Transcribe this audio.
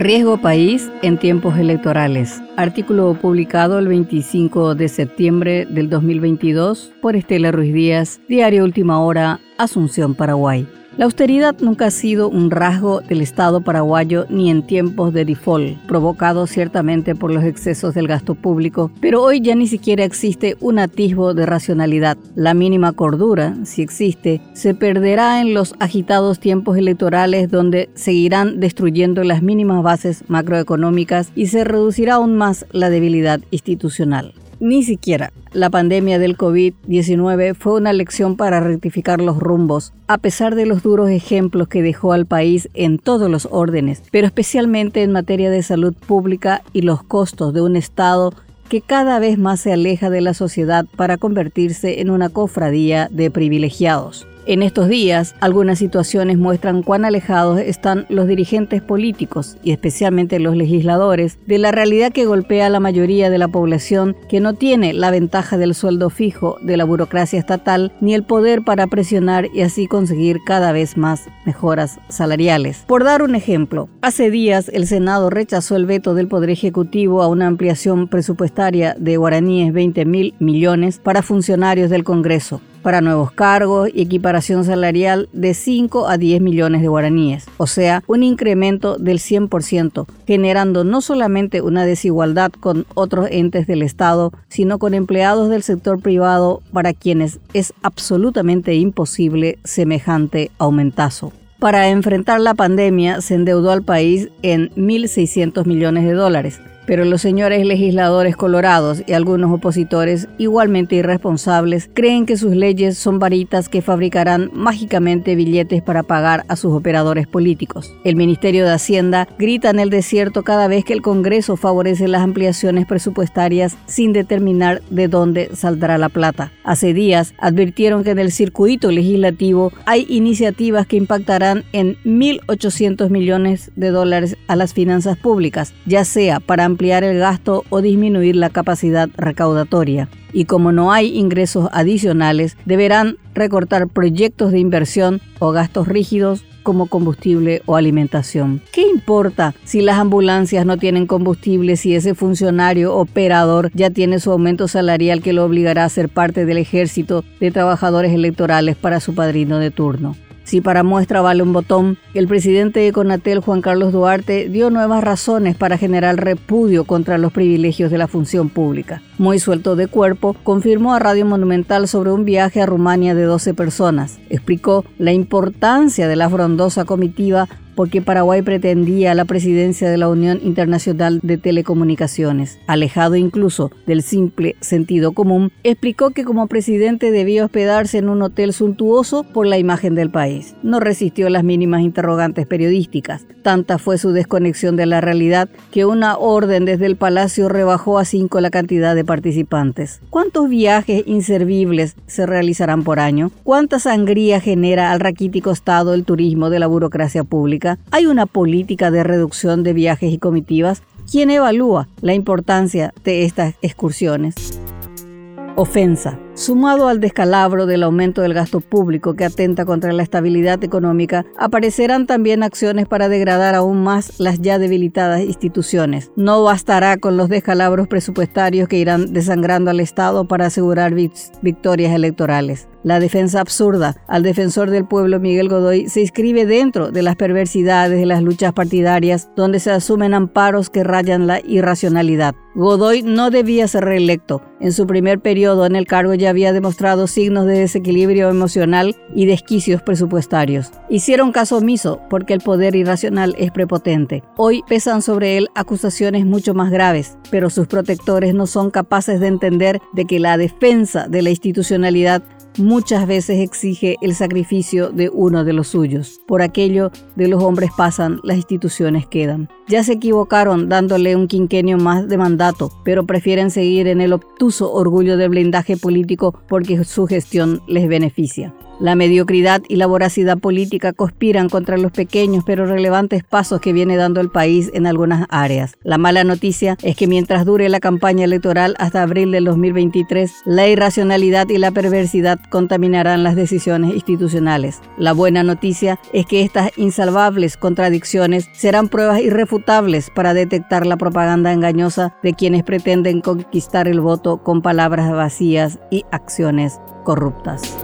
Riesgo país en tiempos electorales. Artículo publicado el 25 de septiembre del 2022 por Estela Ruiz Díaz, Diario Última Hora, Asunción, Paraguay. La austeridad nunca ha sido un rasgo del Estado paraguayo ni en tiempos de default, provocado ciertamente por los excesos del gasto público, pero hoy ya ni siquiera existe un atisbo de racionalidad. La mínima cordura, si existe, se perderá en los agitados tiempos electorales donde seguirán destruyendo las mínimas bases macroeconómicas y se reducirá aún más la debilidad institucional. Ni siquiera la pandemia del COVID-19 fue una lección para rectificar los rumbos, a pesar de los duros ejemplos que dejó al país en todos los órdenes, pero especialmente en materia de salud pública y los costos de un Estado que cada vez más se aleja de la sociedad para convertirse en una cofradía de privilegiados. En estos días, algunas situaciones muestran cuán alejados están los dirigentes políticos y especialmente los legisladores de la realidad que golpea a la mayoría de la población que no tiene la ventaja del sueldo fijo de la burocracia estatal ni el poder para presionar y así conseguir cada vez más mejoras salariales. Por dar un ejemplo, hace días el Senado rechazó el veto del Poder Ejecutivo a una ampliación presupuestaria de guaraníes 20 mil millones para funcionarios del Congreso para nuevos cargos y equiparación salarial de 5 a 10 millones de guaraníes, o sea, un incremento del 100%, generando no solamente una desigualdad con otros entes del Estado, sino con empleados del sector privado para quienes es absolutamente imposible semejante aumentazo. Para enfrentar la pandemia se endeudó al país en 1.600 millones de dólares, pero los señores legisladores colorados y algunos opositores, igualmente irresponsables, creen que sus leyes son varitas que fabricarán mágicamente billetes para pagar a sus operadores políticos. El Ministerio de Hacienda grita en el desierto cada vez que el Congreso favorece las ampliaciones presupuestarias sin determinar de dónde saldrá la plata. Hace días advirtieron que en el circuito legislativo hay iniciativas que impactarán en 1.800 millones de dólares a las finanzas públicas, ya sea para ampliar ampliar el gasto o disminuir la capacidad recaudatoria. Y como no hay ingresos adicionales, deberán recortar proyectos de inversión o gastos rígidos como combustible o alimentación. ¿Qué importa si las ambulancias no tienen combustible si ese funcionario operador ya tiene su aumento salarial que lo obligará a ser parte del ejército de trabajadores electorales para su padrino de turno? Si para muestra vale un botón, el presidente de Conatel, Juan Carlos Duarte, dio nuevas razones para generar repudio contra los privilegios de la función pública. Muy suelto de cuerpo, confirmó a Radio Monumental sobre un viaje a Rumania de 12 personas. Explicó la importancia de la frondosa comitiva porque Paraguay pretendía la presidencia de la Unión Internacional de Telecomunicaciones. Alejado incluso del simple sentido común, explicó que como presidente debía hospedarse en un hotel suntuoso por la imagen del país. No resistió las mínimas interrogantes periodísticas. Tanta fue su desconexión de la realidad que una orden desde el palacio rebajó a cinco la cantidad de participantes. ¿Cuántos viajes inservibles se realizarán por año? ¿Cuánta sangría genera al raquítico estado el turismo de la burocracia pública? ¿Hay una política de reducción de viajes y comitivas? ¿Quién evalúa la importancia de estas excursiones? Ofensa. Sumado al descalabro del aumento del gasto público que atenta contra la estabilidad económica, aparecerán también acciones para degradar aún más las ya debilitadas instituciones. No bastará con los descalabros presupuestarios que irán desangrando al Estado para asegurar victorias electorales. La defensa absurda al defensor del pueblo Miguel Godoy se inscribe dentro de las perversidades de las luchas partidarias donde se asumen amparos que rayan la irracionalidad. Godoy no debía ser reelecto. En su primer periodo en el cargo ya había demostrado signos de desequilibrio emocional y desquicios presupuestarios. Hicieron caso omiso porque el poder irracional es prepotente. Hoy pesan sobre él acusaciones mucho más graves, pero sus protectores no son capaces de entender de que la defensa de la institucionalidad muchas veces exige el sacrificio de uno de los suyos. Por aquello de los hombres pasan, las instituciones quedan. Ya se equivocaron dándole un quinquenio más de mandato, pero prefieren seguir en el obtuso orgullo del blindaje político porque su gestión les beneficia. La mediocridad y la voracidad política conspiran contra los pequeños pero relevantes pasos que viene dando el país en algunas áreas. La mala noticia es que mientras dure la campaña electoral hasta abril del 2023, la irracionalidad y la perversidad contaminarán las decisiones institucionales. La buena noticia es que estas insalvables contradicciones serán pruebas irrefutables para detectar la propaganda engañosa de quienes pretenden conquistar el voto con palabras vacías y acciones corruptas.